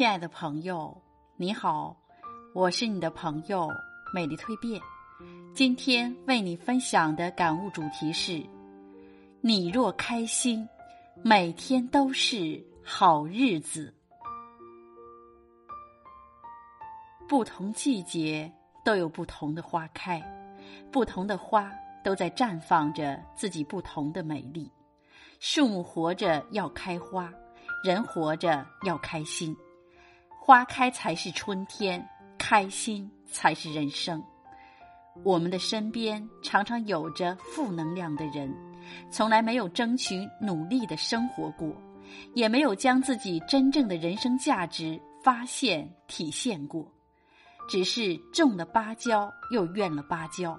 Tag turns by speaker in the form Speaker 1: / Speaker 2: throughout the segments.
Speaker 1: 亲爱的朋友，你好，我是你的朋友美丽蜕变。今天为你分享的感悟主题是：你若开心，每天都是好日子。不同季节都有不同的花开，不同的花都在绽放着自己不同的美丽。树木活着要开花，人活着要开心。花开才是春天，开心才是人生。我们的身边常常有着负能量的人，从来没有争取努力的生活过，也没有将自己真正的人生价值发现体现过，只是种了芭蕉又怨了芭蕉，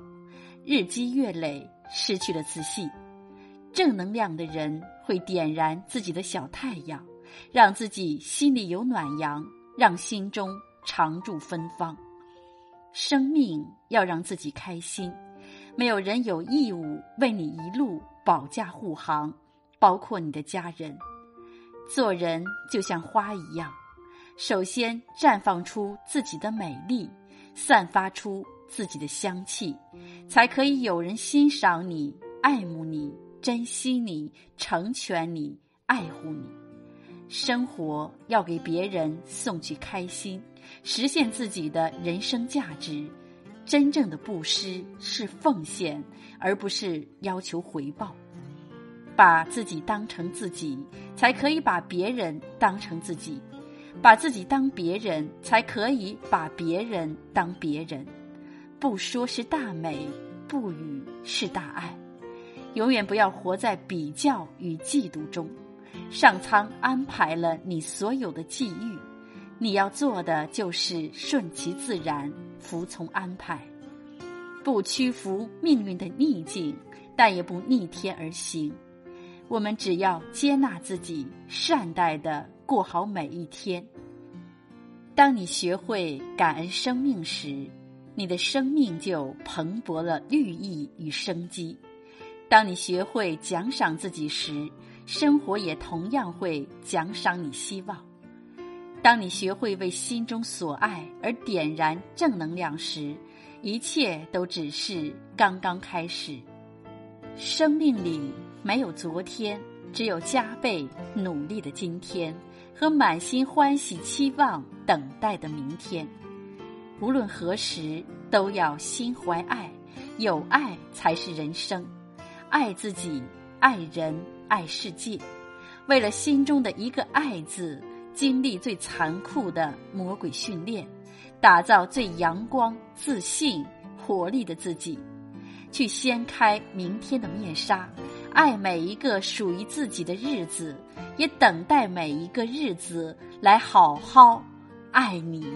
Speaker 1: 日积月累失去了自信。正能量的人会点燃自己的小太阳，让自己心里有暖阳。让心中常驻芬芳。生命要让自己开心，没有人有义务为你一路保驾护航，包括你的家人。做人就像花一样，首先绽放出自己的美丽，散发出自己的香气，才可以有人欣赏你、爱慕你、珍惜你、成全你、爱护你。生活要给别人送去开心，实现自己的人生价值。真正的布施是奉献，而不是要求回报。把自己当成自己，才可以把别人当成自己；把自己当别人，才可以把别人当别人。不说是大美，不语是大爱。永远不要活在比较与嫉妒中。上苍安排了你所有的际遇，你要做的就是顺其自然，服从安排，不屈服命运的逆境，但也不逆天而行。我们只要接纳自己，善待的过好每一天。当你学会感恩生命时，你的生命就蓬勃了绿意与生机。当你学会奖赏自己时，生活也同样会奖赏你希望。当你学会为心中所爱而点燃正能量时，一切都只是刚刚开始。生命里没有昨天，只有加倍努力的今天和满心欢喜期望等待的明天。无论何时，都要心怀爱，有爱才是人生。爱自己，爱人。爱世界，为了心中的一个“爱”字，经历最残酷的魔鬼训练，打造最阳光、自信、活力的自己，去掀开明天的面纱，爱每一个属于自己的日子，也等待每一个日子来好好爱你。